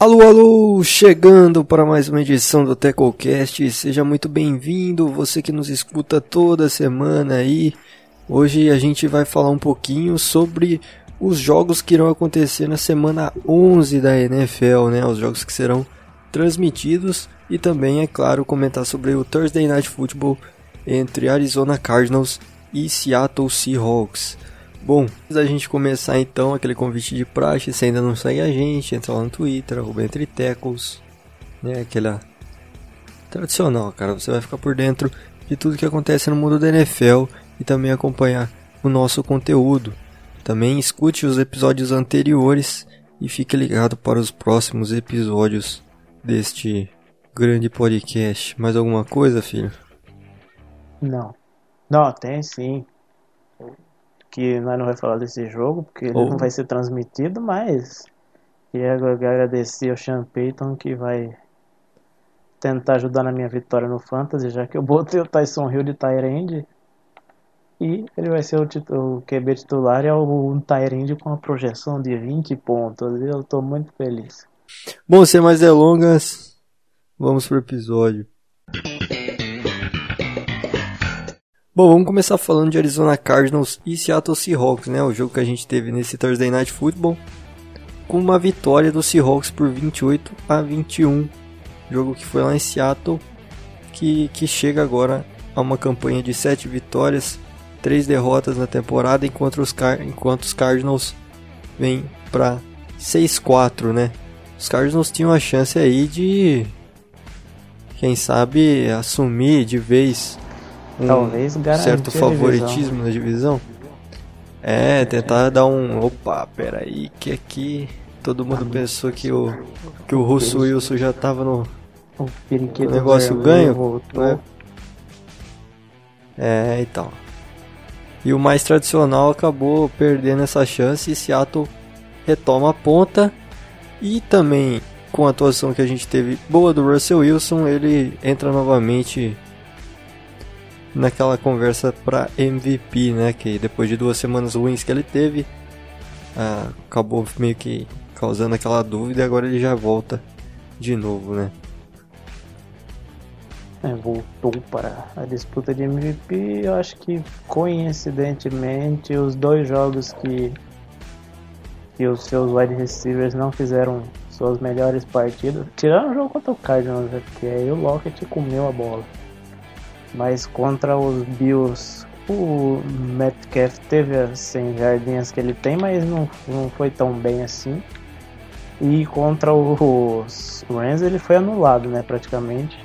Alô, alô, chegando para mais uma edição do TecoCast. Seja muito bem-vindo, você que nos escuta toda semana aí. Hoje a gente vai falar um pouquinho sobre os jogos que irão acontecer na semana 11 da NFL, né? Os jogos que serão transmitidos e também, é claro, comentar sobre o Thursday Night Football entre Arizona Cardinals e Seattle Seahawks. Bom, antes da gente começar então aquele convite de praxe, se ainda não segue a gente, entra lá no Twitter, arroba entre tecos, né, aquela tradicional, cara, você vai ficar por dentro de tudo que acontece no mundo da NFL e também acompanhar o nosso conteúdo. Também escute os episódios anteriores e fique ligado para os próximos episódios deste grande podcast. Mais alguma coisa, filho? Não. Não, tem sim. Que nós não vai falar desse jogo, porque ele Oh. não vai ser transmitido, mas queria agradecer ao Sean Payton que vai tentar ajudar na minha vitória no Fantasy, já que eu botei o Tyson Hill de Tyrande. E ele vai ser o, o QB titular e é o um Tyrande com uma projeção de 20 pontos. Eu tô muito feliz. Bom, sem mais delongas, vamos pro episódio. Bom, vamos começar falando de Arizona Cardinals e Seattle Seahawks, né? O jogo que a gente teve nesse Thursday Night Football, com uma vitória do Seahawks por 28 a 21. Jogo que foi lá em Seattle, que, que chega agora a uma campanha de 7 vitórias, 3 derrotas na temporada, enquanto os, Car enquanto os Cardinals vêm para 6-4, né? Os Cardinals tinham a chance aí de, quem sabe, assumir de vez Talvez garantir certo divisão. favoritismo na divisão. É, tentar dar um. Opa, peraí, que aqui todo mundo pensou que o, que o Russo Wilson já tava no. O negócio ganho, né? É, então. E o mais tradicional acabou perdendo essa chance e Seattle retoma a ponta. E também com a atuação que a gente teve boa do Russell Wilson, ele entra novamente naquela conversa para MVP, né? Que depois de duas semanas ruins que ele teve, ah, acabou meio que causando aquela dúvida e agora ele já volta de novo, né? É, voltou para a disputa de MVP. Eu acho que coincidentemente os dois jogos que, que os seus wide receivers não fizeram suas melhores partidas, tirando o jogo contra o Cardinals, né, porque aí o Lockett comeu a bola. Mas contra os Bills, o Metcalf teve as 100 jardinhas que ele tem, mas não, não foi tão bem assim. E contra os Rams ele foi anulado, né, praticamente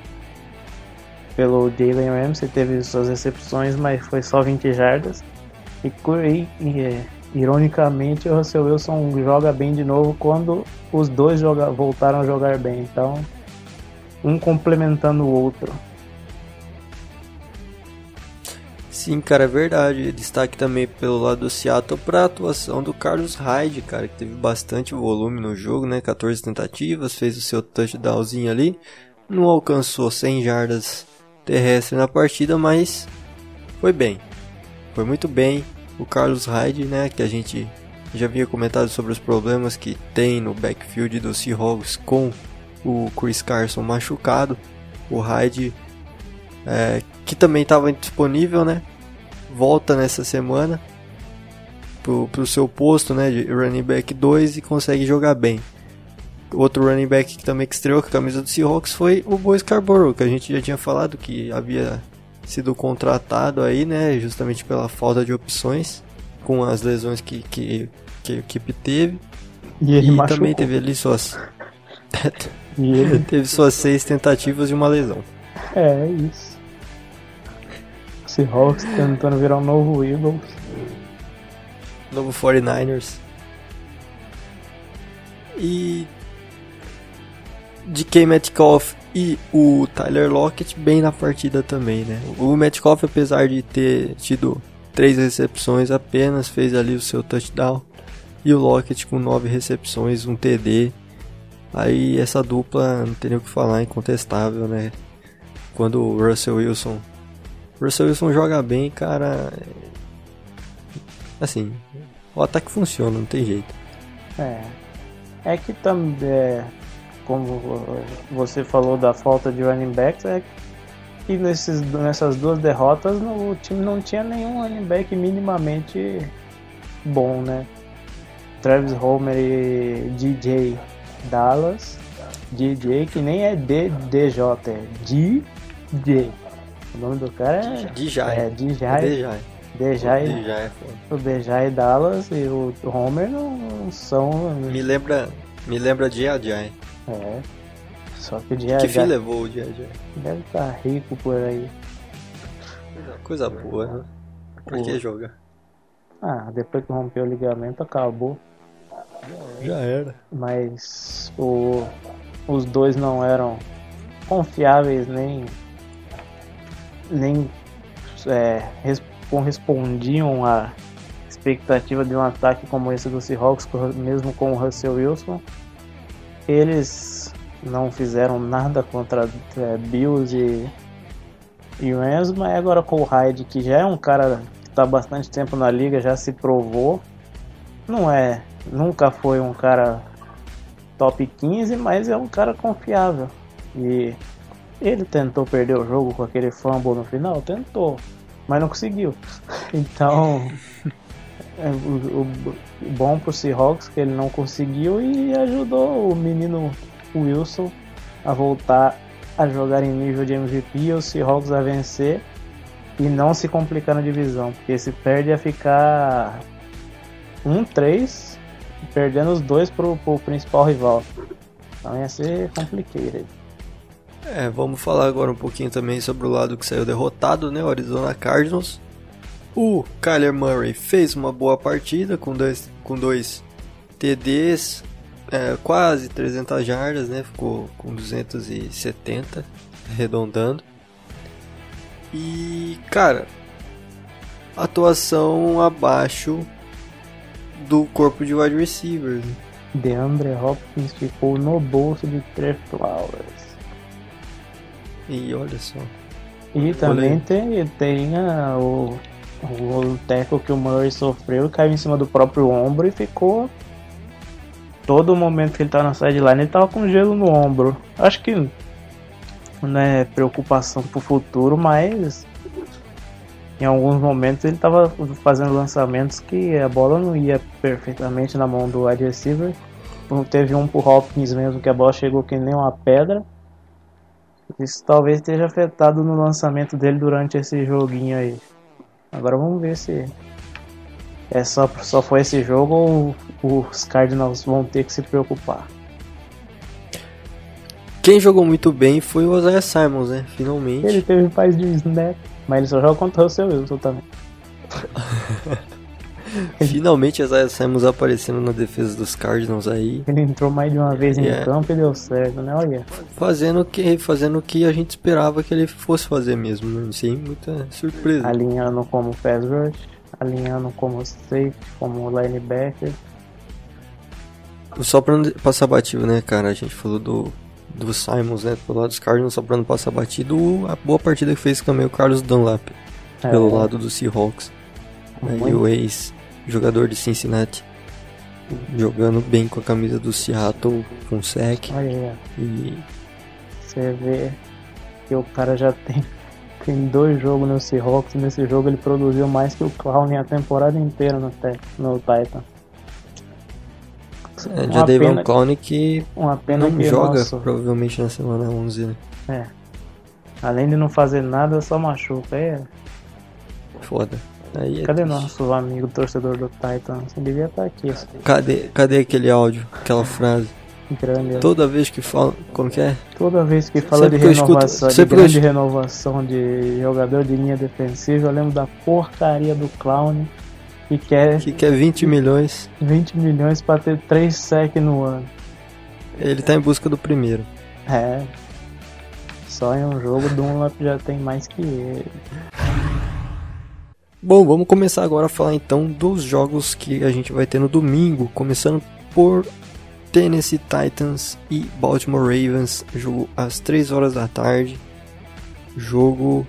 pelo Jalen Ramsey, teve suas recepções, mas foi só 20 jardas. E, e- e, ironicamente, o Russell Wilson joga bem de novo quando os dois joga, voltaram a jogar bem. Então, um complementando o outro. Sim, cara, é verdade. Destaque também pelo lado do Seattle para a atuação do Carlos Hyde, cara, que teve bastante volume no jogo, né? 14 tentativas, fez o seu touchdownzinho ali. Não alcançou 100 jardas terrestres na partida, mas foi bem. Foi muito bem. O Carlos Hyde, né, que a gente já havia comentado sobre os problemas que tem no backfield do Seahawks com o Chris Carson machucado. O Hyde é, que também estava disponível, né? Volta nessa semana pro, pro seu posto, né? De running back 2 e consegue jogar bem. Outro running back que também que estreou com a camisa do Seahawks foi o Boy Scarborough, que a gente já tinha falado que havia sido contratado aí, né? Justamente pela falta de opções com as lesões que, que, que a equipe teve. E ele e também teve ali suas. E ele... teve suas seis tentativas e uma lesão. é, é isso. Seahawks tentando virar um novo Eagles. Novo 49ers. E DK Metcalf e o Tyler Lockett bem na partida também, né? O Metcalf, apesar de ter tido três recepções apenas, fez ali o seu touchdown. E o Lockett com nove recepções, um TD. Aí essa dupla não tem nem o que falar, incontestável, né? Quando o Russell Wilson. Russell Wilson joga bem, cara. Assim, o ataque funciona, não tem jeito. É. É que também. Como você falou da falta de running backs, é que nesses, nessas duas derrotas o time não tinha nenhum running back minimamente bom, né? Travis Homer e DJ Dallas. DJ que nem é DJ, é DJ. O nome do cara é. Dijay. É DJ. Dejai, Dejai, o Dejai Dallas e o Homer não são. Me lembra, me lembra de Ajay. É. Só que o Dia Que fim levou o Dia Deve estar tá rico por aí. Coisa boa, né? Pra que jogar? Ah, depois que rompeu o ligamento acabou. Já era. Mas o, os dois não eram confiáveis nem nem é, correspondiam à expectativa de um ataque como esse do Seahawks, mesmo com o Russell Wilson. Eles não fizeram nada contra é, Bills e, e Rams, mas agora com o Hyde, que já é um cara que está bastante tempo na liga, já se provou. Não é, nunca foi um cara top 15, mas é um cara confiável. E ele tentou perder o jogo com aquele fumble no final? Tentou mas não conseguiu. Então, é, o, o, bom pro Seahawks que ele não conseguiu e ajudou o menino Wilson a voltar a jogar em nível de MVP e o Seahawks a vencer e não se complicar na divisão, porque se perde a ficar 1-3, perdendo os dois pro, pro principal rival. Então ia ser complicado. É, vamos falar agora um pouquinho também sobre o lado que saiu derrotado, né? O Arizona Cardinals. O Kyler Murray fez uma boa partida com dois, com dois TDs, é, quase 300 jardas, né? Ficou com 270, arredondando. E, cara, atuação abaixo do corpo de wide receivers. DeAndre Hopkins ficou no bolso de Trey Flowers. E olha só. E também tem, tem a, o, o teco que o Murray sofreu, caiu em cima do próprio ombro e ficou. Todo momento que ele tava na sideline, ele tava com gelo no ombro. Acho que não é preocupação pro futuro, mas em alguns momentos ele tava fazendo lançamentos que a bola não ia perfeitamente na mão do wide receiver. Teve um pro Hopkins mesmo que a bola chegou que nem uma pedra. Isso talvez esteja afetado no lançamento dele durante esse joguinho aí. Agora vamos ver se é só, só foi esse jogo ou os Cardinals vão ter que se preocupar. Quem jogou muito bem foi o Isaiah Simons, né? Finalmente. Ele teve paz de snap, mas ele só joga contra o seu Wilson também. Finalmente Isaiah Simons aparecendo na defesa dos Cardinals aí. Ele entrou mais de uma vez em yeah. campo e deu certo, né? Olha. Fazendo o que, fazendo o que a gente esperava que ele fosse fazer mesmo, né? Sim, muita surpresa. Alinhando como pass rush, alinhando como safety, como linebacker. Só pra não passar batido, né, cara? A gente falou do, do Simons, né? Pelo lado dos Cardinals, só pra não passar batido, a boa partida que fez também o Carlos Dunlap. É. Pelo lado do Seahawks. Aí o ex jogador de Cincinnati. Jogando bem com a camisa do Seattle, com sec. Olha E você vê que o cara já tem, tem dois jogos no Seahawks. Nesse jogo ele produziu mais que o Clown a temporada inteira no, no Titan. É, já teve um Clown que uma pena não que joga provavelmente na semana 11. Né? É. Além de não fazer nada, só machuca. É. Foda. Aí é Cadê triste. nosso amigo torcedor do Titans? Ele devia estar aqui. Assim. Cadê, cadê aquele áudio, aquela frase? Grande. Toda vez que fala. Como que é? Toda vez que fala sempre de renovação, escuto, de grande renovação de jogador de linha defensiva, eu lembro da porcaria do Clown que quer. Que quer 20 milhões. 20 milhões pra ter 3 sec no ano. Ele tá em busca do primeiro. É. Só em um jogo, Dunlap já tem mais que ele. Bom, vamos começar agora a falar então dos jogos que a gente vai ter no domingo, começando por Tennessee Titans e Baltimore Ravens, jogo às 3 horas da tarde. Jogo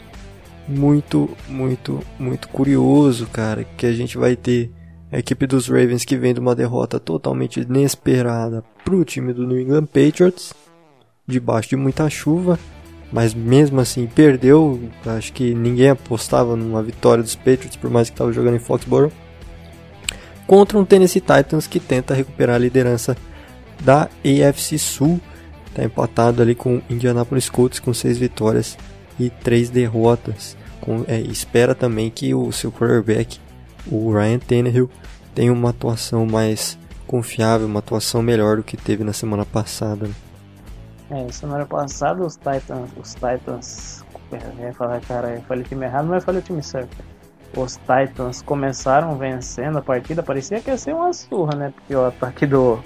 muito, muito, muito curioso, cara, que a gente vai ter a equipe dos Ravens que vem de uma derrota totalmente inesperada pro time do New England Patriots debaixo de muita chuva, mas mesmo assim perdeu. Acho que ninguém apostava numa vitória dos Patriots, por mais que estava jogando em Foxborough. Contra um Tennessee Titans que tenta recuperar a liderança da AFC Sul. Está empatado ali com Indianapolis Colts com seis vitórias e três derrotas. Com, é, espera também que o seu quarterback, o Ryan Tannehill, tenha uma atuação mais confiável, uma atuação melhor do que teve na semana passada. Né? É, semana passada os Titans, os Titans, eu ia falar, cara, eu falei time errado, mas eu falei time certo. Os Titans começaram vencendo a partida, parecia que ia ser uma surra, né? Porque o ataque do,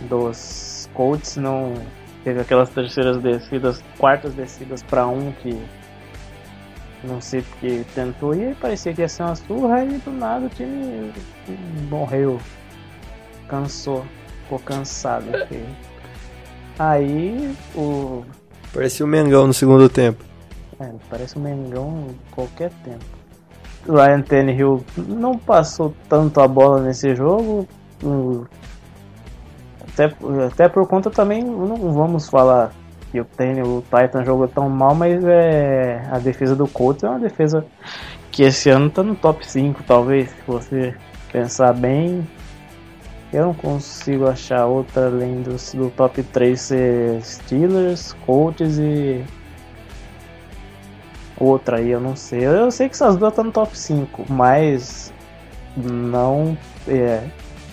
dos Colts não teve aquelas terceiras descidas, quartas descidas para um que não sei porque tentou e parecia que ia ser uma surra e do nada o time morreu, cansou, ficou cansado. Porque... Aí o. Parecia o Mengão no segundo tempo. É, parece o Mengão qualquer tempo. O Ryan Tannehill não passou tanto a bola nesse jogo. Até, até por conta também, não vamos falar que o, Tannehill, o Titan jogou tão mal, mas é, a defesa do Colts é uma defesa que esse ano tá no top 5, talvez, se você pensar bem. Eu não consigo achar outra além do, do top 3 ser Steelers, Colts e. Outra aí, eu não sei. Eu sei que essas duas estão no top 5, mas não. É,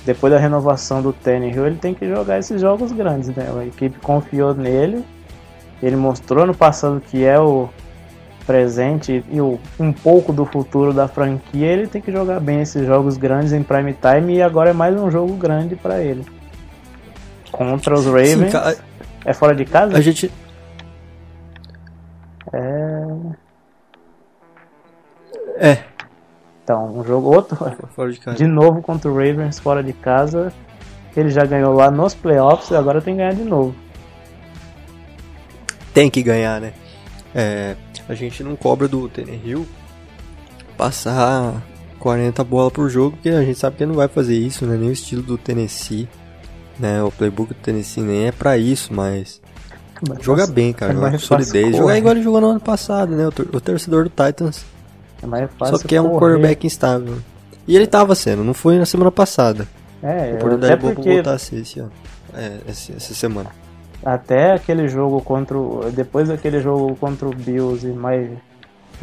depois da renovação do Tannehill, ele tem que jogar esses jogos grandes, né? A equipe confiou nele. Ele mostrou no passado que é o presente e um pouco do futuro da franquia, ele tem que jogar bem esses jogos grandes em prime time e agora é mais um jogo grande para ele. Contra os Ravens. Sim, é fora de casa? A gente. É. É. Então, um jogo outro. Fora de, casa. de novo contra o Ravens fora de casa. Ele já ganhou lá nos playoffs e agora tem que ganhar de novo. Tem que ganhar, né? É, a gente não cobra do Hill passar 40 bolas por jogo, porque a gente sabe que ele não vai fazer isso, né? Nem o estilo do Tennessee, né? O playbook do Tennessee nem é pra isso, mas joga bem, cara, é joga com solidez, joga igual ele jogou no ano passado, né? O, o torcedor do Titans é só que é um quarterback instável. E ele tava sendo, não foi na semana passada. É, a oportunidade boa porque... pra voltar a ser esse ano. É, essa, essa semana. Até aquele jogo contra o, Depois daquele jogo contra o Bills e mais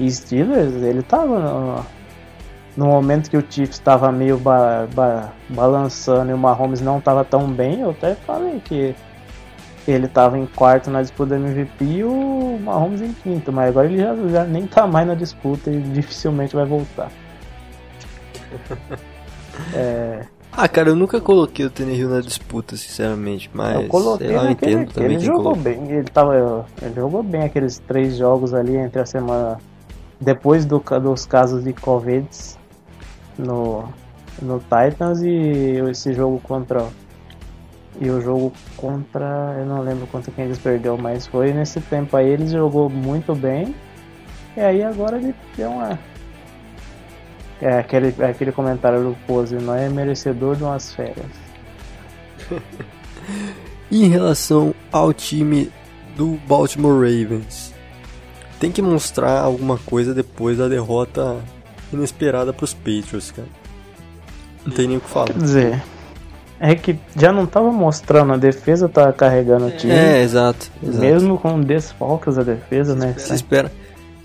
Steelers, ele tava no, no momento que o Chiefs estava meio ba, ba, balançando e o Mahomes não estava tão bem, eu até falei que ele estava em quarto na disputa do MVP e o Mahomes em quinto, mas agora ele já, já nem tá mais na disputa e dificilmente vai voltar. é, ah, cara, eu nunca coloquei o Tannehill na disputa, sinceramente, mas eu coloquei lá, eu entendo também. Ele jogou bem, ele, tava, ele jogou bem aqueles três jogos ali entre a semana depois do, dos casos de Covid no, no Titans e esse jogo contra e o jogo contra eu não lembro contra quem eles perdeu, mas foi nesse tempo aí ele jogou muito bem e aí agora ele deu uma é aquele, é aquele comentário do Pose, não é merecedor de umas férias. em relação ao time do Baltimore Ravens, tem que mostrar alguma coisa depois da derrota inesperada para os Patriots, cara. Não tem nem o que falar. Quer dizer, é que já não tava mostrando, a defesa tá carregando o time. É, exato. exato. Mesmo com desfalques a defesa, se né? Espera, se espera,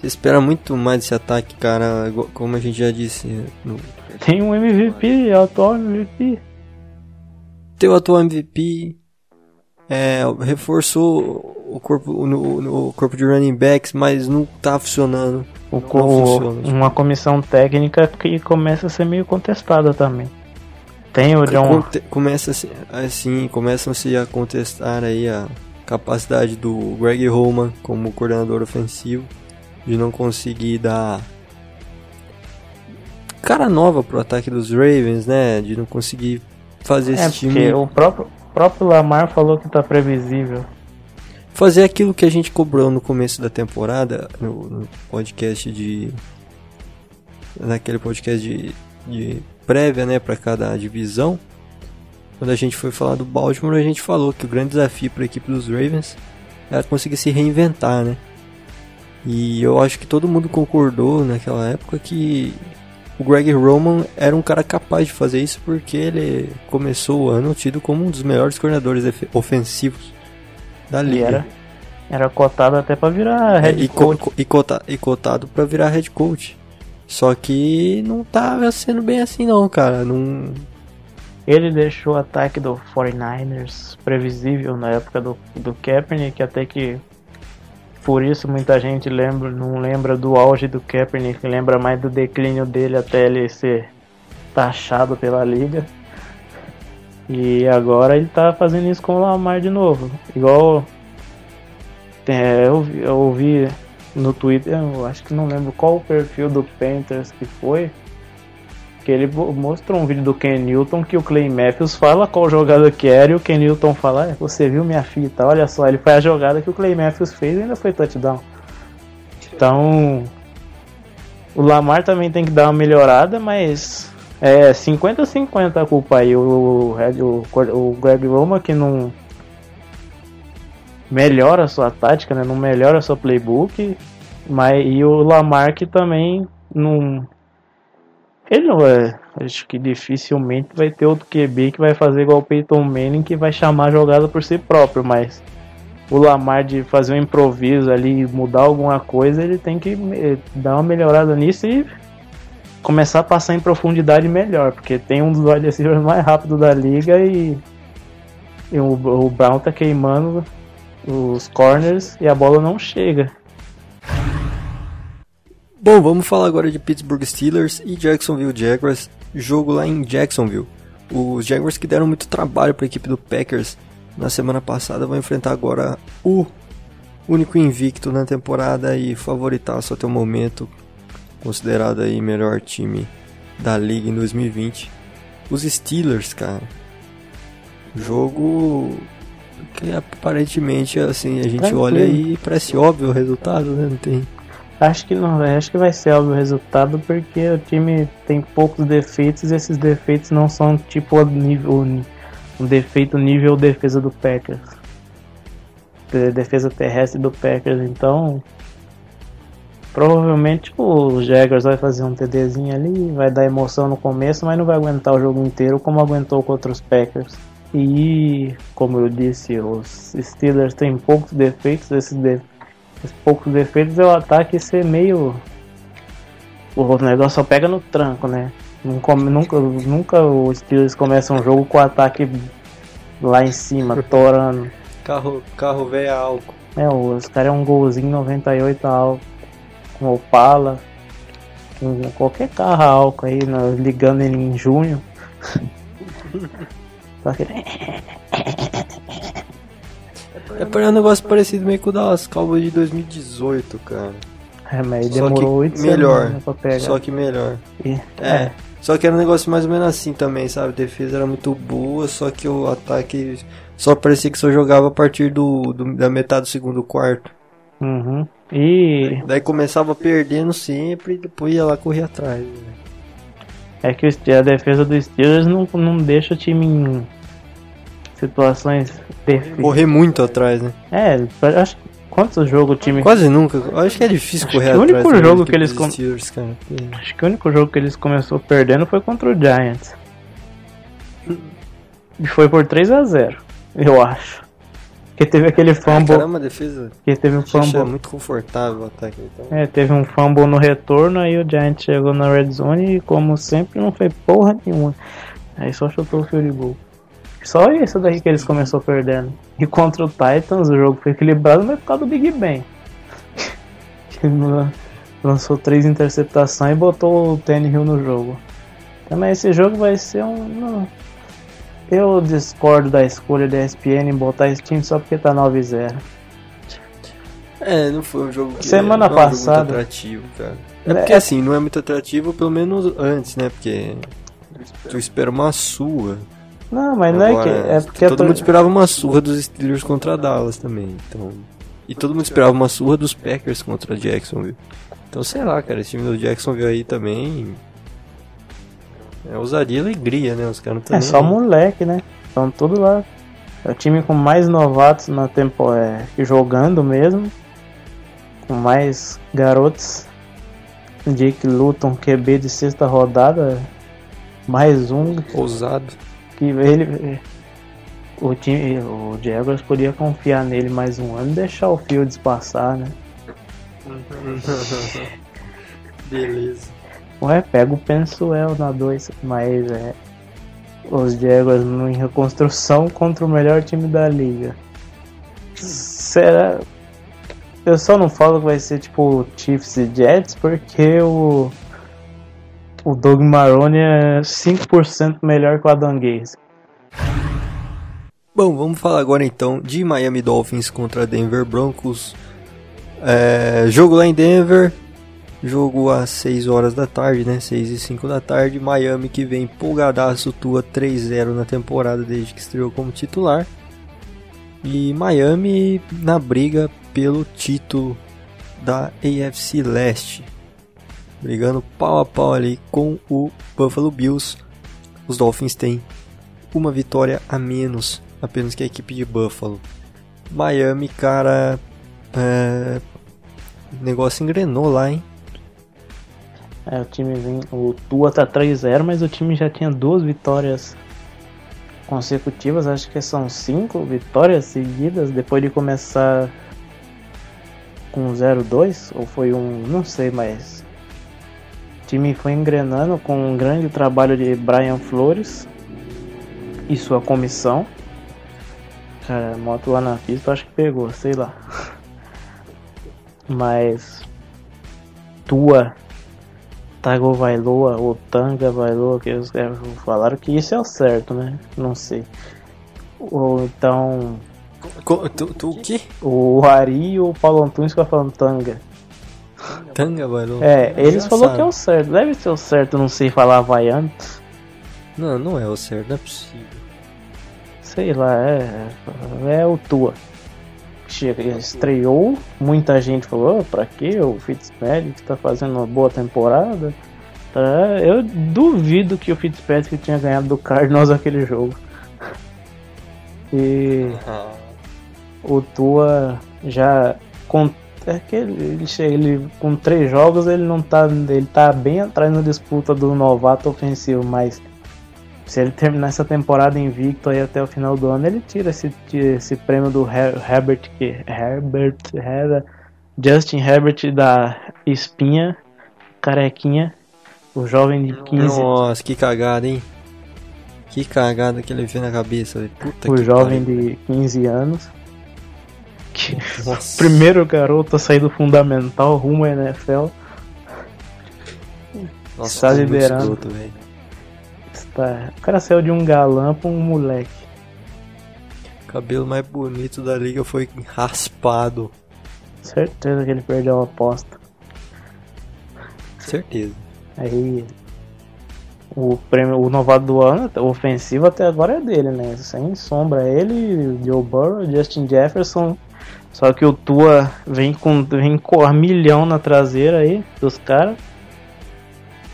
espera muito mais desse ataque, cara, como a gente já disse. No... Tem um MVP, é o atual MVP. Tem o atual MVP. É, reforçou o corpo, no, no, corpo de running backs, mas não tá funcionando. O, não funciona, uma comissão técnica que começa a ser meio contestada também. Tem o John. Começa assim, assim começam-se a contestar aí a capacidade do Greg Roman como coordenador ofensivo de não conseguir dar cara nova pro ataque dos Ravens, né? De não conseguir fazer é, esse time. O próprio, próprio Lamar falou que tá previsível. Fazer aquilo que a gente cobrou no começo da temporada, no, no podcast de. Naquele podcast de, de prévia, né, para cada divisão. quando a gente foi falar do Baltimore, a gente falou que o grande desafio para a equipe dos Ravens era conseguir se reinventar, né? E eu acho que todo mundo concordou naquela época que o Greg Roman era um cara capaz de fazer isso porque ele começou o ano tido como um dos melhores coordenadores ofensivos da liga. E era, era cotado até para virar head é, e coach. Co e, cota e cotado para virar head coach. Só que não tava sendo bem assim não, cara. Não, ele deixou o ataque do 49ers previsível na época do, do Kaepernick, até que por isso muita gente lembra, não lembra do auge do Kaepernick, lembra mais do declínio dele até ele ser taxado pela liga. E agora ele tá fazendo isso com o Lamar de novo. Igual é, eu, eu ouvi no Twitter, eu acho que não lembro qual o perfil do Panthers que foi, que ele mostrou um vídeo do Ken Newton que o Clay Matthews fala qual jogada que era e o Ken Newton fala, ah, você viu minha fita, olha só, ele foi a jogada que o Clay Matthews fez e ainda foi touchdown. Então, o Lamar também tem que dar uma melhorada, mas é 50-50 a culpa aí. O, o, o Greg Roma que não melhora a sua tática, né? não melhora a sua playbook, mas, e o Lamar que também não ele não é. Acho que dificilmente vai ter outro QB que vai fazer igual o Peyton Manning que vai chamar a jogada por si próprio, mas o Lamar de fazer um improviso ali, mudar alguma coisa, ele tem que eh, dar uma melhorada nisso e começar a passar em profundidade melhor, porque tem um dos wide receivers mais rápidos da liga e, e o, o Brown tá queimando os corners e a bola não chega. Bom, vamos falar agora de Pittsburgh Steelers e Jacksonville Jaguars, jogo lá em Jacksonville. Os Jaguars que deram muito trabalho para a equipe do Packers na semana passada vão enfrentar agora o único invicto na temporada e favoritaço até o momento, considerado aí melhor time da liga em 2020. Os Steelers, cara. Jogo que aparentemente assim a gente olha e parece óbvio o resultado, né? Não tem Acho que não, acho que vai ser óbvio o resultado porque o time tem poucos defeitos e esses defeitos não são tipo o nível, um defeito nível defesa do Packers. Defesa terrestre do Packers, então provavelmente tipo, o Jaguars vai fazer um TDzinho ali, vai dar emoção no começo, mas não vai aguentar o jogo inteiro como aguentou contra os Packers. E como eu disse, os Steelers têm poucos defeitos, esses defeitos os poucos defeitos é o ataque ser meio. O negócio só pega no tranco, né? Nunca, nunca, nunca os Steelers começam um jogo com o ataque lá em cima, torando. Carro, carro velho álcool. É, os caras é um golzinho 98 álcool, com Opala, com qualquer carro álcool aí, né, ligando ele em junho. Só que... É um negócio parecido meio com o das Cowboys de 2018, cara. É, mas demorou oito melhor, pra pegar. Só que melhor. E, é. é. Só que era um negócio mais ou menos assim também, sabe? A defesa era muito boa, só que o ataque só parecia que só jogava a partir do, do da metade do segundo quarto. Uhum. E. Daí começava perdendo sempre e depois ia lá correr atrás. Né? É que a defesa dos Steelers não, não deixa o time situações perfeitas. Correr muito atrás, né? É, acho quantos jogos o time. Quase nunca. Acho que é difícil acho correr atrás. O único jogo que eles com... Steelers, cara. Acho que o único jogo que eles começou perdendo foi contra o Giants. E foi por 3 a 0 eu acho. Que teve aquele fumble. Ah, caramba, defesa. Que teve um fumble. É muito confortável o ataque. Então. É, teve um fumble no retorno, aí o Giants chegou na red zone e, como sempre, não foi porra nenhuma. Aí só chutou o field goal. Só isso daí que eles começou perdendo. E contra o Titans o jogo foi equilibrado, mas por causa do Big Ben. lançou três interceptações e botou o Hill no jogo. Também esse jogo vai ser um. Eu discordo da escolha da ESPN em botar esse time só porque tá 9-0. É, não foi um jogo que Semana não passada. É muito atrativo, cara. É porque é, assim, não é muito atrativo, pelo menos antes, né? Porque tu espera uma sua. Não, mas Agora, não é que. É porque todo mundo esperava uma surra dos Steelers contra Dallas também. Então. E todo mundo esperava uma surra dos Packers contra Jacksonville. Então sei lá, cara, esse time do Jacksonville aí também. É ousadia e alegria, né? Os caras É só moleque, né? Estão tudo lá. É o time com mais novatos na tempo é, jogando mesmo. Com mais garotos. Jake Luton, QB de sexta rodada. Mais um. Ousado. Que ele. O time. O Jaguars podia confiar nele mais um ano e deixar o Fields passar, né? Beleza. Ué, pega o Pensuel na 2, mas é. Os Jaguars em reconstrução contra o melhor time da liga. Será. Eu só não falo que vai ser tipo Chiefs e Jets porque o. O Doug Marrone é 5% melhor que o Adam Gaze. Bom, vamos falar agora então de Miami Dolphins contra Denver Broncos. É, jogo lá em Denver, jogo às 6 horas da tarde, né? 6 e 5 da tarde. Miami que vem empolgadaço, tua 3-0 na temporada desde que estreou como titular. E Miami na briga pelo título da AFC Leste. Brigando pau a pau ali com o Buffalo Bills. Os Dolphins têm uma vitória a menos apenas que a equipe de Buffalo. Miami, cara, é... o negócio engrenou lá, hein? É, o time vem. O Tua tá 3-0, mas o time já tinha duas vitórias consecutivas, acho que são cinco vitórias seguidas depois de começar com 0-2, ou foi um. não sei, mas. O time foi engrenando com um grande trabalho de Brian Flores e sua comissão. Cara, a moto lá na pista acho que pegou, sei lá. Mas. Tua Tagovailoa ou Tanga Vailoa, que eles falaram que isso é o certo, né? Não sei. Ou então. Tu, tu o quê? O Ari e o Paulo Antunes ficam falando Tanga. Tanga Vailoa? É, eles falaram que é o certo. Deve ser o certo, não sei falar havaiano. Não, não é o certo, não é possível. Sei lá, é. É o Tua. Chega, estreou, muita gente falou, oh, pra que o Fitzpatrick tá fazendo uma boa temporada? Tá, eu duvido que o Fitzpatrick tinha ganhado do Cardinals aquele jogo. E o Tua já com é que ele, ele com três jogos ele não tá ele tá bem atrás na disputa do novato ofensivo, mas se ele terminar essa temporada invicto aí até o final do ano, ele tira esse, esse prêmio do Herbert, que Herbert, Justin Herbert da Espinha, carequinha, o jovem de 15 Nossa, que cagada, hein? Que cagada que ele fez na cabeça, puta O jovem pariu. de 15 anos. Que Nossa. primeiro garoto a sair do fundamental rumo à NFL. Nossa, está tá liderando. escroto. Está... O cara saiu de um galã pra um moleque. O cabelo mais bonito da liga foi raspado. Certeza que ele perdeu a aposta. Certeza. Aí o prêmio, o novato do ano, o ofensivo até agora é dele, né? Sem sombra, ele, Joe Burrow, Justin Jefferson. Só que o Tua vem com vem com a milhão na traseira aí dos caras.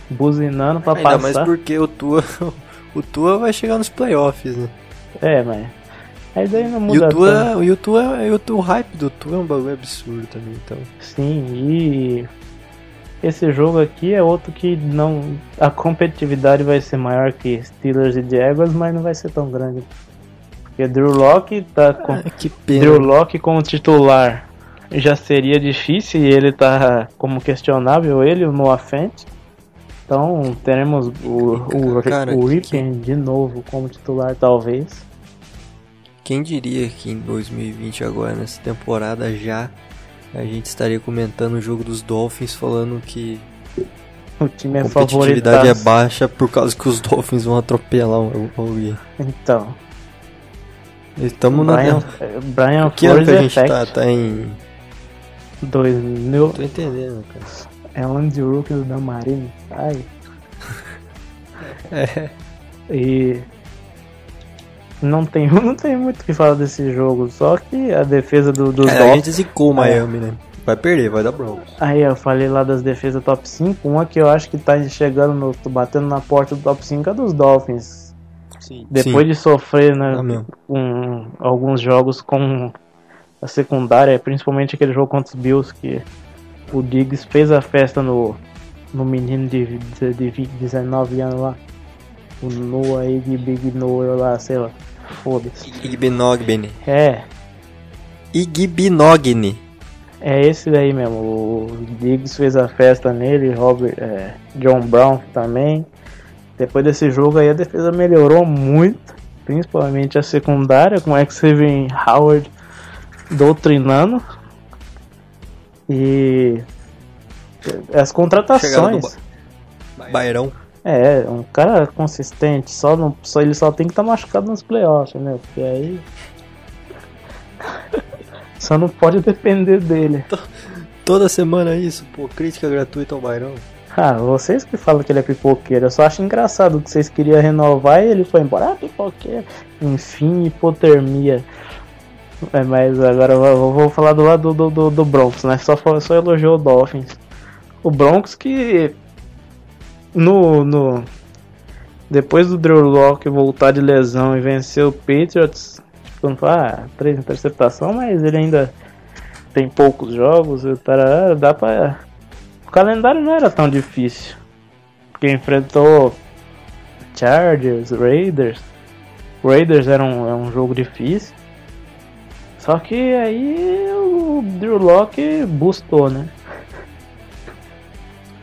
Buzinando pra Ainda passar. porque o Tua, o Tua vai chegar nos playoffs, né? É, mas. Aí daí não E muda o Tua, tanto. e o Tua, e o, Tua- o hype do Tua é um bagulho absurdo também, então. Sim, e esse jogo aqui é outro que não. A competitividade vai ser maior que Steelers e Jaguars, mas não vai ser tão grande. Porque Drew Locke tá com. Ah, que Drew pena. Locke como titular já seria difícil e ele tá como questionável, ele, o Noah Fent. Então teremos o, o, Cara, o que- de novo como titular, talvez. Quem diria que em 2020 agora, nessa temporada já, a gente estaria comentando o jogo dos Dolphins falando que O time é a competitividade é favorito. baixa por causa que os Dolphins vão atropelar o alguém. Então, Estamos na... Brian, Brian Que ano que a gente Effect. tá? Tá em... 2000, Tô entendendo, cara. É o Andy Rook do Damarino. Ai. É. E. Não tem, não tem muito o que falar desse jogo, só que a defesa do, dos Cara, a gente zicou o Miami, né? Vai perder, vai dar Broncos. Aí eu falei lá das defesas top 5, uma que eu acho que tá chegando no. batendo na porta do top 5 é dos Dolphins. Sim. Depois de sofrer né, Ah, mesmo. um, alguns jogos com a secundária, principalmente aquele jogo contra os Bills, que o Diggs fez a festa no, no menino de, de, de 20, 19 anos lá. O Noah Ig Big Noah lá, sei lá. Foda-se. Igbinogbene. É, Igbinogne. é esse daí mesmo. O Diggs fez a festa nele, Robert, é, John Brown também. Depois desse jogo aí a defesa melhorou muito, principalmente a secundária, com o Xavier Howard doutrinando. E as contratações. Bairão. É, um cara consistente, só, não, só ele só tem que estar machucado nos playoffs, né? Porque aí. só não pode depender dele. Toda semana é isso, pô, crítica gratuita ao Bairão. Ah, vocês que falam que ele é pipoqueiro, eu só acho engraçado que vocês queriam renovar e ele foi embora. Ah, pipoqueiro. Enfim, hipotermia. É, mas agora eu vou, falar do lado do, do, do Broncos, né? Só, só elogiou o Dolphins. O Broncos que. No, no. Depois do Drew Locke voltar de lesão e vencer o Patriots, tipo, ah, três interceptações, mas ele ainda tem poucos jogos, e dá pra. O calendário não era tão difícil. Porque enfrentou Chargers, Raiders. Raiders era um, é um jogo difícil. Só que aí o Drew Locke bustou, né?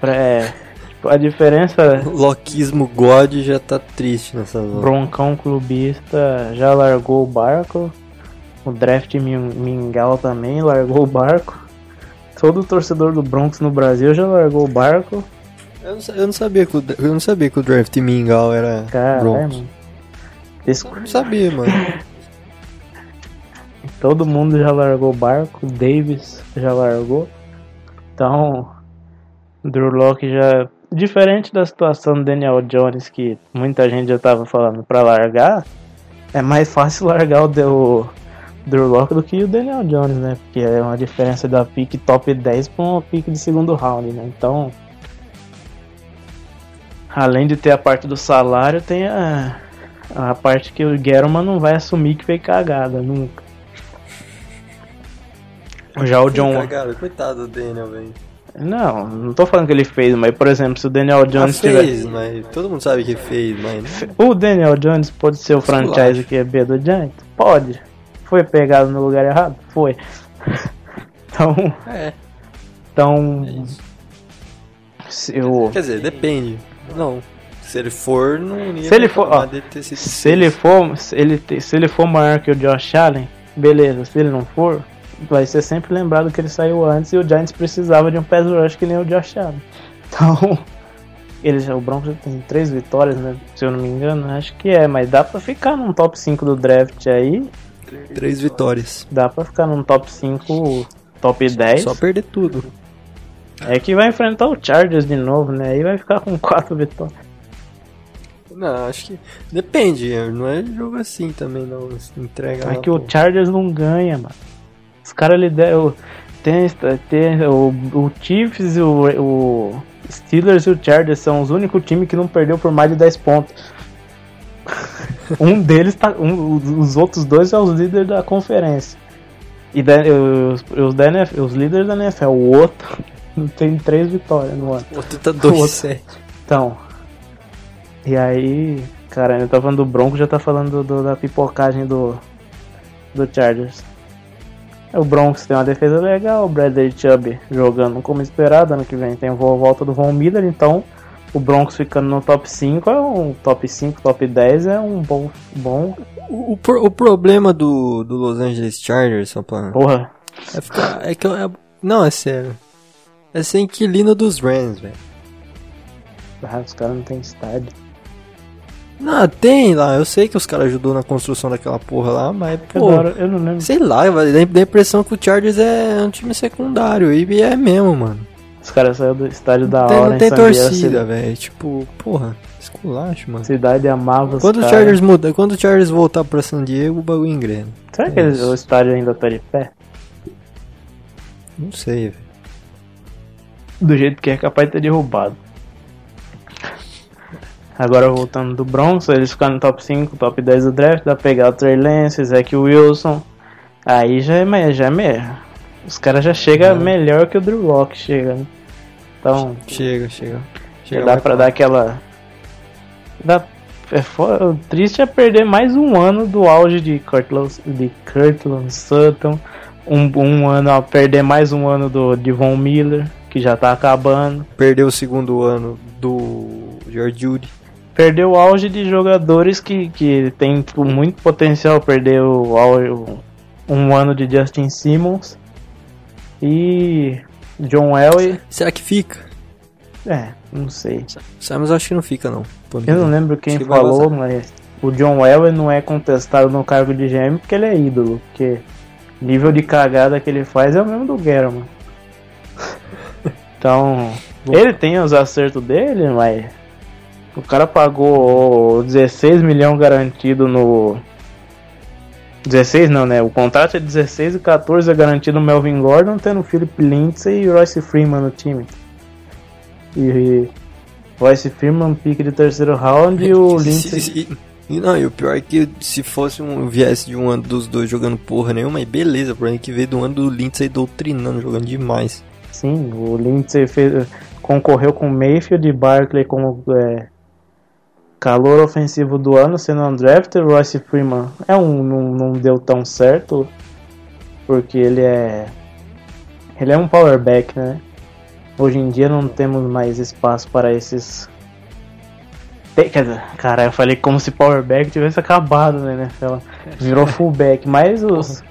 É, tipo, a diferença. O Loquismo God já tá triste nessa zona. Broncão clubista já largou o barco. O draft Min- Mingau também largou o barco. Todo torcedor do Broncos no Brasil já largou o barco. Eu não, eu não sabia que o, eu não sabia que o draft Mingau era Caralho, Broncos. mano. Esse- Eu não sabia, mano. todo mundo já largou o barco. O Davis já largou. Então, Drew Locke já. Diferente da situação do Daniel Jones, que muita gente já tava falando pra largar, é mais fácil largar o, o Drew Locke do que o Daniel Jones, né? Porque é uma diferença da pick top 10 pra uma pick de segundo round, né? Então, além de ter a parte do salário, tem a, a parte que o Guerrero não vai assumir que foi cagada, nunca. Já o John. Cagada, coitado do Daniel, velho. Não, não tô falando que ele fez, mas por exemplo, se o Daniel Já Jones fez, tiver. mas todo mundo sabe que fez, mas? O Daniel Jones pode ser o franchise QB do Giants? Pode. Foi pegado no lugar errado? Foi. Então, É, então é o, Quer dizer, depende. Não. Se ele for, não ia Se ele for, ó, se ele for, se ele, se ele for maior que o Josh Allen, beleza. Se ele não for, vai ser sempre lembrado que ele saiu antes e o Giants precisava de um pass rush que nem o Josh Allen. Então, ele já, o Broncos tem três vitórias, né? Se eu não me engano, acho que é, mas dá pra ficar num top 5 do draft aí. Três vitórias. Dá pra ficar num top 5, top 10. Só perder tudo. É que vai enfrentar o Chargers de novo, né? Aí vai ficar com quatro vitórias. Não, acho que. Depende, não é jogo assim também, não. Entrega É que o. Chargers não ganha, mano. Os caras lideram. Tem, tem o, o Chiefs, o, o Steelers e o Chargers são os únicos times que não perdeu por mais de 10 pontos. um deles tá. Um, os outros dois são os líderes da conferência. E da- os, os, da NFL os líderes da NFL. O outro tem três vitórias no ano. O outro tá O outro. 2-7. Então. E aí, cara, eu tá falando do Bronco, já tá falando do- da pipocagem do, do Chargers. O Broncos tem uma defesa legal, o Bradley Chubb jogando como esperado, ano que vem tem a vo- volta do Von Miller, então o Broncos ficando no top 5 é um top 5, top 10 é um bom. bom O, o o problema do, do Los Angeles Chargers, só pra. porra. É, ficar, é que. eu- é- não, é sério. É ser inquilino dos Rams, velho. Ah, os caras não tem estádio. Não, tem lá. Eu sei que os caras ajudou na construção daquela porra lá, mas, pô. Agora, eu não lembro. Sei lá, dá a impressão que o Chargers é um time secundário. E é mesmo, mano. Os caras saíram do estádio da tem, hora não em tem torcida, velho. Tipo, porra, esculacho, mano. Cidade amava os Quando o caras. Chargers muda, quando o Chargers voltar pra San Diego, o bagulho engrena. Será É que eles- isso. o estádio ainda tá de pé? Não sei, velho. Do jeito que é capaz de ter derrubado. Agora voltando do Broncos, eles ficam no top 5, top 10 do draft, dá pra pegar o Trey Lance, Zach Wilson. Aí já é, já é Os caras já chegam é. melhor que o Drew Locke chega, né? Então. Chega, chega. chega dá pra dar aquela. Dá, é for, o triste é perder mais um ano do auge de Cortland, de Cortland Sutton. Um, um ano, ó, perder mais um ano do Devon Miller, que já tá acabando. Perdeu o segundo ano do George Judy. Perdeu o auge de jogadores que, que tem muito potencial. Perdeu o, um ano de Justin Simmons. E John Elway. Será que fica? É, não sei. Simons acho que não fica não. Eu não lembro quem falou, mas o John Elway não é contestado no cargo de GM porque ele é ídolo. Porque nível de cagada que ele faz é o mesmo do Guerra, Então, ele tem os acertos dele, mas o cara pagou 16 milhões garantido no 16 não, né? O contrato é 16 e 14 é garantido no Melvin Gordon, tendo Philip Lindsay e Royce Freeman no time. E Royce Freeman, pique de terceiro round e o Lindsay. E, não, e o pior é que se fosse um viesse de um ano dos dois jogando porra nenhuma, aí beleza, por aí que veio do ano do Lindsay doutrinando, jogando demais. Sim, o Lindsay fez, concorreu com Mayfield e Barkley como é, calor ofensivo do ano sendo undrafted, Royce Freeman é um não, não deu tão certo porque ele é ele é um power back, né? Hoje em dia não temos mais espaço para esses Quer cara, eu falei como se power back tivesse acabado, né? Ela virou fullback, mas os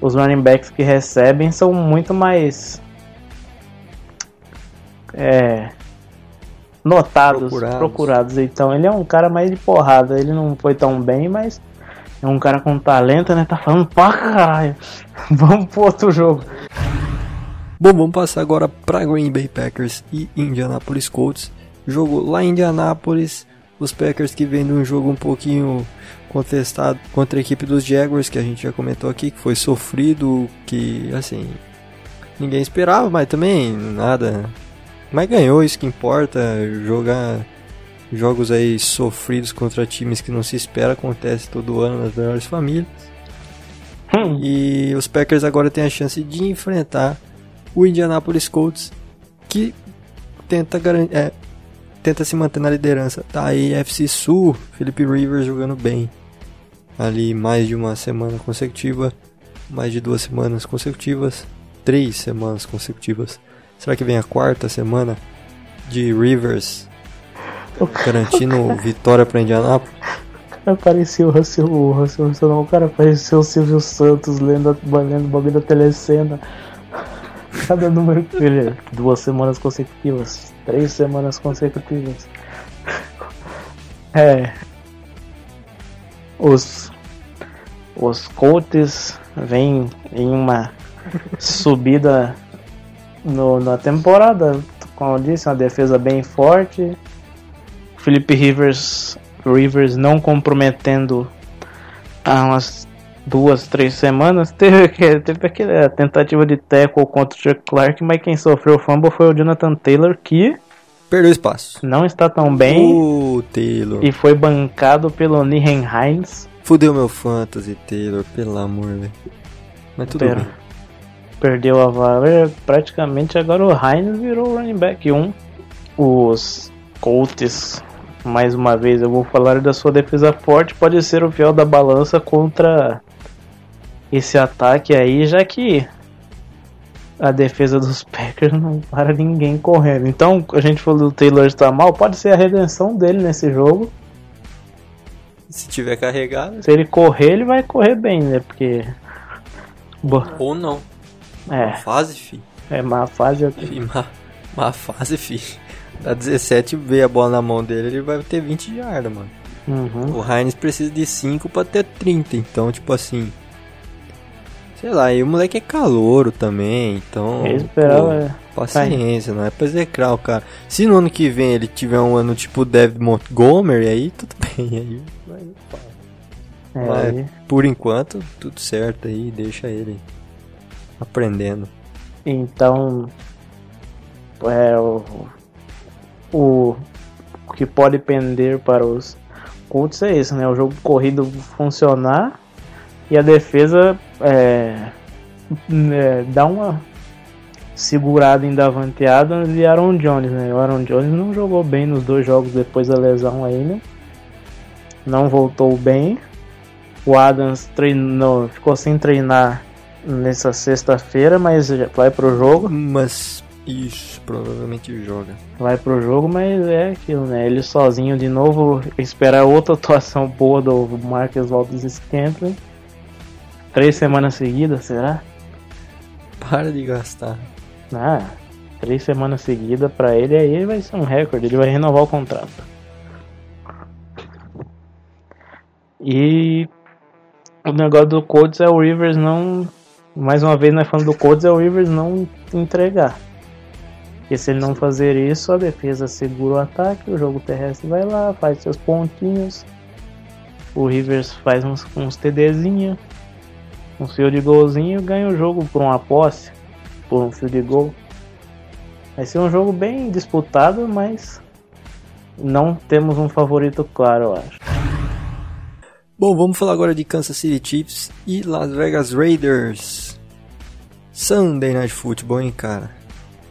os running backs que recebem são muito mais é, notados, procurados. procurados. Então ele é um cara mais de porrada. Ele não foi tão bem, mas é um cara com talento, né? Tá falando pra caralho. vamos pro outro jogo. Bom, vamos passar agora para Green Bay Packers e Indianapolis Colts. Jogo lá em Indianapolis. Os Packers que vem de um jogo um pouquinho contestado contra a equipe dos Jaguars, que a gente já comentou aqui, que foi sofrido, que assim ninguém esperava, mas também nada mas ganhou, isso que importa. Jogar jogos aí sofridos contra times que não se espera acontece todo ano nas melhores famílias. Hum. E os Packers agora têm a chance de enfrentar o Indianapolis Colts, que tenta, é, tenta se manter na liderança da AFC Sul. Felipe Rivers jogando bem. Ali mais de uma semana consecutiva, mais de duas semanas consecutivas, três semanas consecutivas Será que vem a quarta semana de Rivers garantindo vitória para Indianápolis? Cara, parecia o Russell, o Russell, não, o cara pareceu o Silvio Santos lendo, lendo o bagulho da telecena. Cada número que ele duas semanas consecutivas, três semanas consecutivas. É. Os os Colts vêm em uma subida no, na temporada. Como eu disse, uma defesa bem forte. Felipe Rivers, Rivers não comprometendo há umas duas, três semanas. Teve, teve aquela tentativa de tackle contra o Chuck Clark, mas quem sofreu o fumble foi o Jonathan Taylor, que perdeu espaço. Não está tão bem. Taylor. E foi bancado pelo Nihen Hines. Fudeu meu fantasy, Taylor, pelo amor, velho. Mas tudo Pera. bem perdeu a vaga, praticamente agora o Heinz virou running back 1. Os Colts, mais uma vez, eu vou falar da sua defesa forte, pode ser o fiel da balança contra esse ataque aí, já que a defesa dos Packers não para ninguém correndo. Então, a gente falou do Taylor está mal, pode ser a redenção dele nesse jogo. Se tiver carregado. Se ele correr, ele vai correr bem, né? Porque. Ou não. É. Má fase, fi. É, má fase aqui. Fi, má, má fase, fi. Dá 17 veio a bola na mão dele, ele vai ter 20 de arda, mano. Uhum. O Heinz precisa de 5 pra ter 30, então, tipo assim. Sei lá, e o moleque é calouro também, então. Eu esperava. Pô, é. paciência, não é pra execrar o cara. Se no ano que vem ele tiver um ano tipo David Montgomery, aí tudo bem, aí vai. É, Mas, aí... por enquanto, tudo certo aí, deixa ele aprendendo. Então, é, o, o, que pode pender para os Colts é esse, né? O jogo corrido funcionar e a defesa é, é, dar uma segurada em Davante Adams e Aaron Jones, né? O Aaron Jones não jogou bem nos dois jogos depois da lesão aí, né? Não voltou bem. O Adams treinou, ficou sem treinar nessa sexta-feira, mas vai pro jogo. Mas isso, provavelmente joga. Vai pro jogo, mas é aquilo, né? Ele sozinho de novo, esperar outra atuação boa do Marcus Walters Scantling. Três semanas seguidas, será? Para de gastar. Ah, três semanas seguidas para ele aí vai ser um recorde, ele vai renovar o contrato. E o negócio do Colts é o Rivers não. Mais uma vez, nós falando do Colts, é o Rivers não entregar. Porque se ele não fazer isso, a defesa segura o ataque, o jogo terrestre vai lá, faz seus pontinhos. O Rivers faz uns, uns TDzinho, um field golzinho ganha o jogo por uma posse, por um field goal. Vai ser um jogo bem disputado, mas não temos um favorito claro, eu acho. Bom, vamos falar agora de Kansas City Chiefs e Las Vegas Raiders. Sunday Night Football, hein, cara?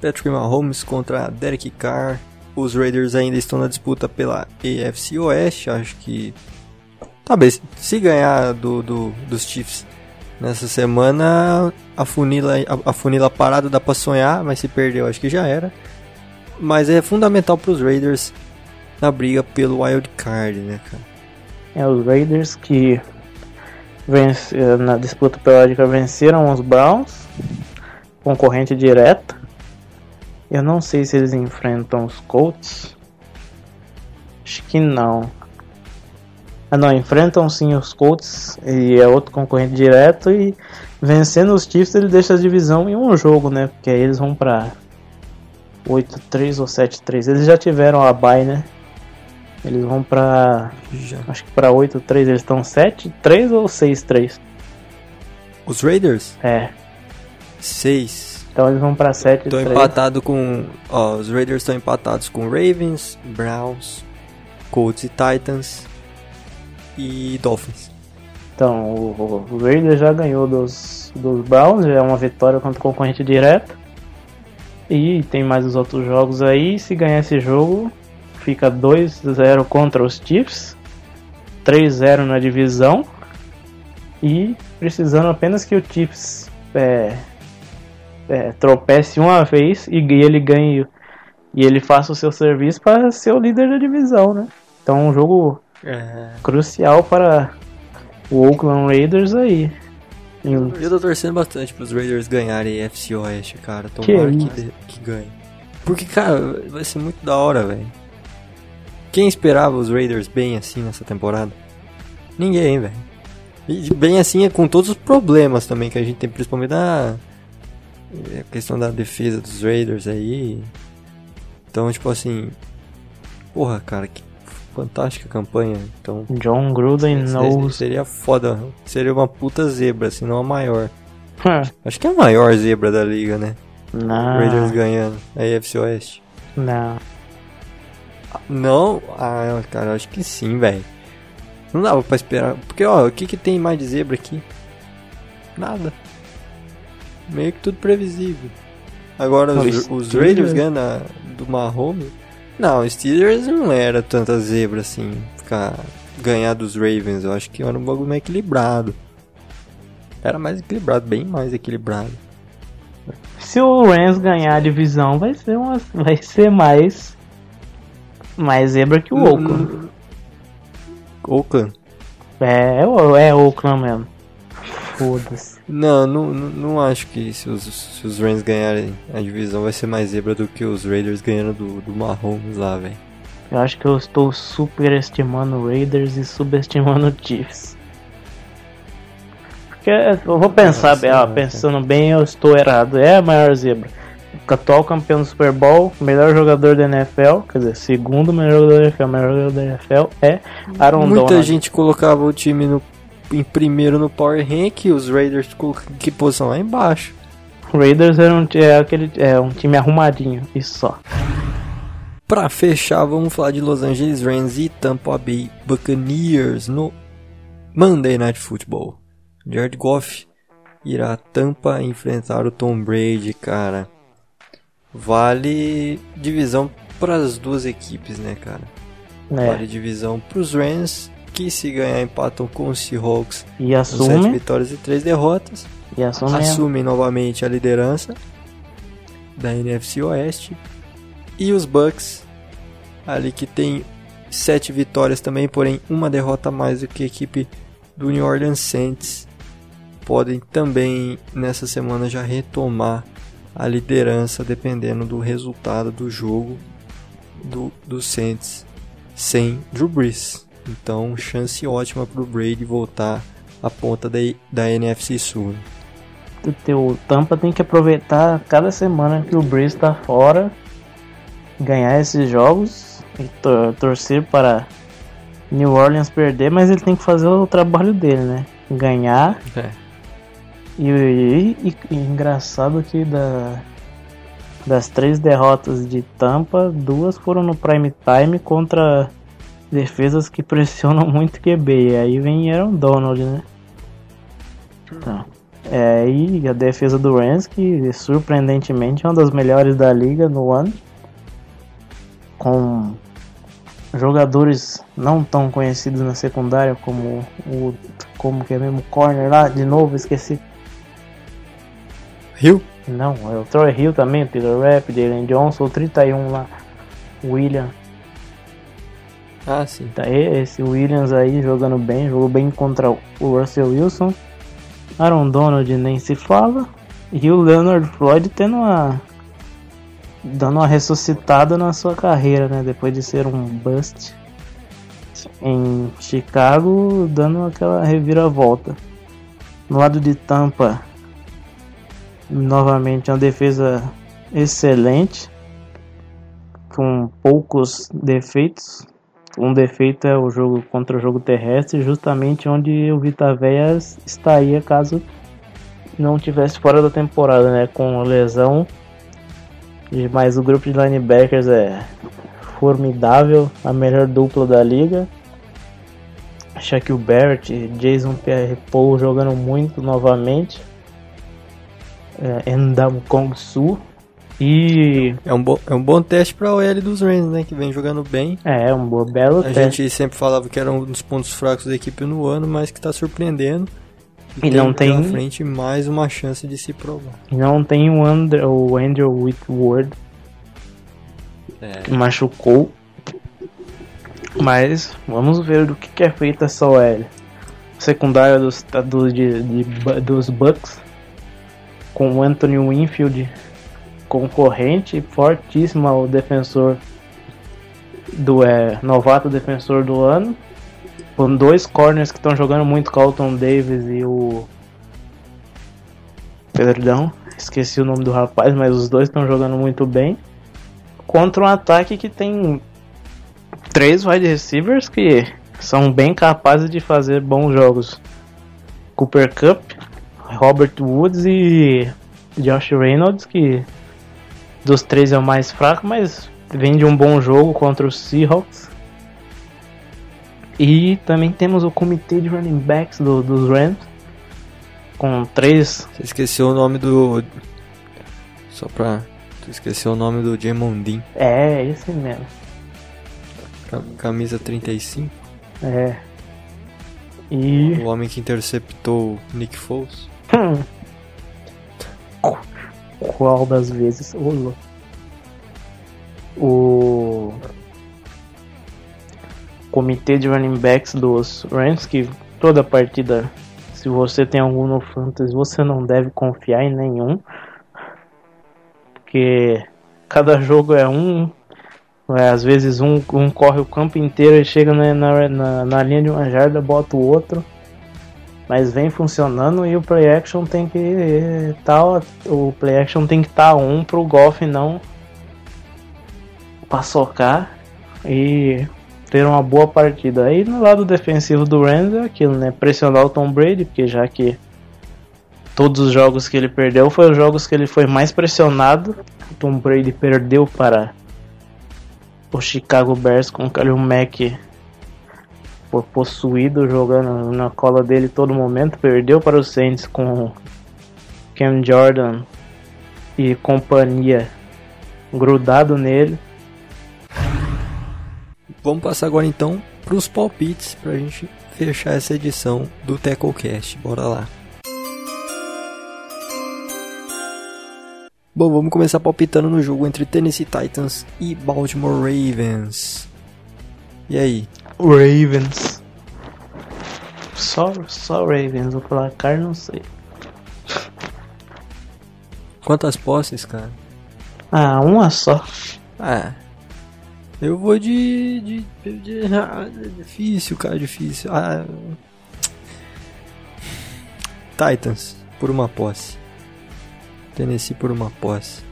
Patrick Mahomes contra Derek Carr. Os Raiders ainda estão na disputa pela AFC Oeste. Acho que. Talvez, se ganhar do, do, dos Chiefs nessa semana, a funila, a, a funila parada dá pra sonhar, mas se perdeu, acho que já era. Mas é fundamental para os Raiders na briga pelo wild card, né, cara? É, os Raiders que vence, eh, na disputa periódica venceram os Browns, concorrente direto. Eu não sei se eles enfrentam os Colts. Acho que não. Ah não, enfrentam sim os Colts e é outro concorrente direto e vencendo os Chiefs ele deixa a divisão em um jogo, né? Porque aí eles vão pra 8-3 ou 7-3. Eles já tiveram a bye, né? Eles vão pra. Já. Acho que pra 8-3. Eles estão 7-3 ou 6-3? Os Raiders? É. 6. Então eles vão pra 7 Tô empatado com. Ó, os Raiders estão empatados com Ravens, Browns, Colts e Titans e Dolphins. Então, o, o Raiders já ganhou dos, dos Browns, já é uma vitória contra o concorrente direto. E tem mais os outros jogos aí. Se ganhar esse jogo, fica 2-0 contra os Chiefs, 3-0 na divisão e precisando apenas que o Chiefs é, é, tropece uma vez e ele ganhe e ele faça o seu serviço para ser o líder da divisão, né? Então um jogo é. crucial para o Oakland Raiders aí. Eu, eu tô torcendo bastante para os Raiders ganharem FC Oeste, cara. Tomara que, que, que ganhe. Porque, cara, vai ser muito da hora, velho. Quem esperava os Raiders bem assim nessa temporada? Ninguém, velho. E bem assim é com todos os problemas também que a gente tem, principalmente a questão da defesa dos Raiders aí. Então, tipo assim, porra, cara, que fantástica campanha. Então, John Gruden knows. Seria foda, seria uma puta zebra, se não a maior. Acho que é a maior zebra da liga, né? Não. Raiders ganhando a AFC Oeste. Não. Não, ah, cara, acho que sim, velho. Não dava pra esperar. Porque, ó, o que que tem mais de zebra aqui? Nada. Meio que tudo previsível. Agora, os, os Raiders ganham do Mahomes. Não, os Steelers não era tanta zebra assim. Ficar ganhar dos Ravens. Eu acho que era um bagulho meio equilibrado. Era mais equilibrado, bem mais equilibrado. Se o Rams ganhar a divisão, vai ser, uma, vai ser mais mais zebra que o hum, Oakland. Oakland? É, é, é Oakland mesmo. Foda-se. Não, não, não acho que se os, se os Rams ganharem a divisão vai ser mais zebra do que os Raiders ganhando do, do Mahomes lá, velho. Eu acho que eu estou superestimando Raiders e subestimando Chiefs. Porque eu vou pensar, bem, ó, pensando bem, eu estou errado. É a maior zebra atual campeão do Super Bowl, melhor jogador da NFL, quer dizer, segundo melhor jogador da NFL, melhor jogador da NFL é Aaron Muita Donald. Muita gente colocava o time no, em primeiro no Power Rank, os Raiders que posição lá embaixo. Raiders era um, é aquele, é um time arrumadinho, e só. Pra fechar, vamos falar de Los Angeles Rams e Tampa Bay Buccaneers no Monday Night Football. Jared Goff irá a Tampa enfrentar o Tom Brady, cara. Vale divisão para as duas equipes, né, cara? É. Vale divisão para os Rams, que se ganhar empatam com os Seahawks. E assume. 7 vitórias e 3 derrotas. E assume. Assumem novamente a liderança da NFC Oeste. E os Bucks, ali que tem sete vitórias também, porém uma derrota a mais do que a equipe do New Orleans Saints, podem também nessa semana já retomar a liderança dependendo do resultado do jogo do, do Saints sem Drew Brees. Então, chance ótima para o Brady voltar à ponta da, da NFC Sul. O Tampa tem que aproveitar cada semana que o Brees está fora ganhar esses jogos e tor torcer para New Orleans perder, mas ele tem que fazer o trabalho dele, né? Ganhar. É. E, e, e, engraçado que da, das três derrotas de Tampa, duas foram no prime time contra defesas que pressionam muito QB. Aí vem Aaron Donald, né? Então, é, e a defesa do Rams, que surpreendentemente é uma das melhores da liga no ano com jogadores não tão conhecidos na secundária como o como que é mesmo corner lá de novo esqueci Hill? Não é o Troy Hill também Peter Rapp Jalen Johnson o 31 lá William. Ah sim. Tá esse Williams aí jogando bem jogou bem contra o Russell Wilson. Aaron Donald nem se fala. E o Leonard Floyd tendo uma dando uma ressuscitada na sua carreira, né? Depois de ser um bust em Chicago, dando aquela reviravolta. No lado de Tampa, novamente uma defesa excelente, com poucos defeitos. Um defeito é o jogo contra o jogo terrestre, justamente onde o Vita Veia estaria caso não tivesse fora da temporada, né? Com lesão mas o grupo de linebackers é formidável, a melhor dupla da liga. Shaquille Barrett Jason Pierre-Paul jogando muito novamente. É, Endam Kong Su. E. É um, bo é um bom teste para o L dos Rams, né? Que vem jogando bem. É, é um bom, belo a teste. A gente sempre falava que era um dos pontos fracos da equipe no ano, mas que está surpreendendo. E, e não tem. frente mais uma chance de se provar. E não tem o, Andrew, o Andrew Whitworth. É. Que machucou. Mas vamos ver do que, que é feita essa OL. Secundária dos, dos, de, de, dos Bucks. Com o Anthony Winfield concorrente, fortíssimo o defensor do é, novato defensor do ano com dois corners que estão jogando muito, Carlton Davis e o. Perdão, esqueci o nome do rapaz, mas os dois estão jogando muito bem. Contra um ataque que tem três wide receivers que são bem capazes de fazer bons jogos. Cooper Cup, Robert Woods e Josh Reynolds, que dos três é o mais fraco, mas vem de um bom jogo contra os Seahawks. E também temos o comitê de running backs do, dos Rams. Com três. Você esqueceu o nome do. Só pra. Tu esqueceu o nome do Jamon Dean. É, esse mesmo. Camisa 35. É. E. O homem que interceptou Nick Foles. Qual das vezes? O. O comitê de running backs dos Rams, que toda partida, se você tem algum no Fantasy, você não deve confiar em nenhum. Porque cada jogo é um. É, às vezes um, um corre o campo inteiro e chega na, na, na linha de uma jarda, bota o outro. Mas vem funcionando e o play action tem que tá, o play action tem que estar tá um pro golfe não pra socar e ter uma boa partida. Aí no lado defensivo do Rams é aquilo, né? Pressionar o Tom Brady, porque já que todos os jogos que ele perdeu foram os jogos que ele foi mais pressionado. O Tom Brady perdeu para o Chicago Bears com o Kalil Mack possuído jogando na cola dele todo momento, perdeu para o Saints com Cam Jordan e companhia grudado nele. Vamos passar agora então para os palpites para a gente fechar essa edição do TecoCast. Bora lá. Bom, vamos começar palpitando no jogo entre Tennessee Titans e Baltimore Ravens. E aí? Ravens. Só, só Ravens, o placar não sei. Quantas posses, cara? Ah, uma só. Ah, eu vou de. de, de, de ah, difícil, cara, difícil. Ah, Titans, por uma posse. Tennessee por uma posse.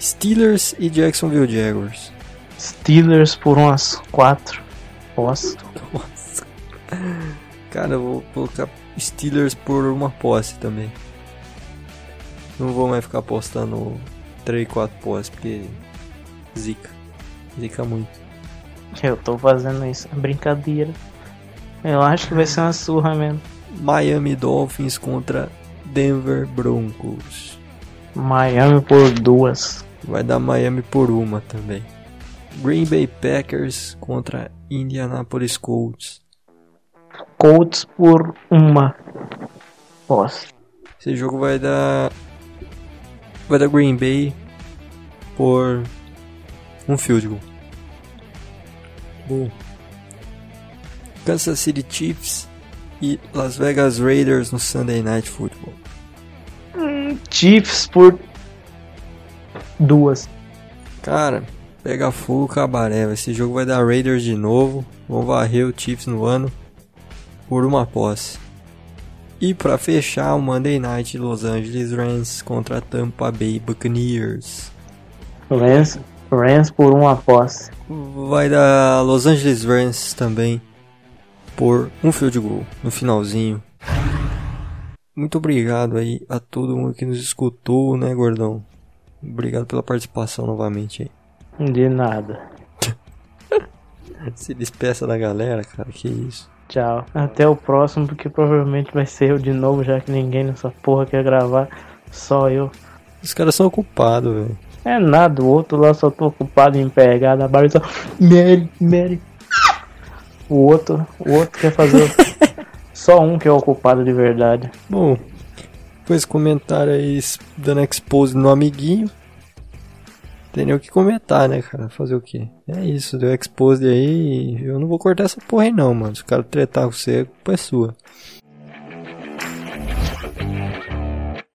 Steelers e Jacksonville Jaguars. Steelers por umas quatro posses. Nossa. Cara, eu vou colocar Steelers por uma posse também. Não vou mais ficar apostando 3, 4 posses, porque zica. Zica muito. Eu tô fazendo isso, é brincadeira. Eu acho que vai ser uma surra mesmo. Miami Dolphins contra Denver Broncos. Miami por duas. Vai dar Miami por uma também. Green Bay Packers contra Indianapolis Colts. Colts por uma. Posse. Esse jogo vai dar. Vai dar Green Bay por um field goal. Bom. Kansas City Chiefs e Las Vegas Raiders no Sunday Night Football. Chiefs por duas. Cara, pega fogo cabaré. Esse jogo vai dar Raiders de novo. Vão varrer o Chiefs no ano por uma posse. E para fechar o Monday Night Los Angeles Rams contra Tampa Bay Buccaneers. Rams, Rams por uma posse. Vai dar Los Angeles Rams também por um field goal no finalzinho. Muito obrigado aí a todo mundo que nos escutou, né, gordão? Obrigado pela participação novamente aí. De nada. Se despeça da galera, cara, que isso. Tchau. Até o próximo, porque provavelmente vai ser eu de novo, já que ninguém nessa porra quer gravar. Só eu. Os caras são ocupados, velho. É nada, o outro lá só tô ocupado em pegar da barra e só. Mary, Mary. O outro, o outro quer fazer. só um que é ocupado de verdade. Bom, com esse comentário aí dando expose no amiguinho. Tem nem o que comentar, né, cara? Fazer o quê? É isso, deu expose aí. Eu não vou cortar essa porra aí, não, mano. Se o cara tretar com você, a culpa é sua.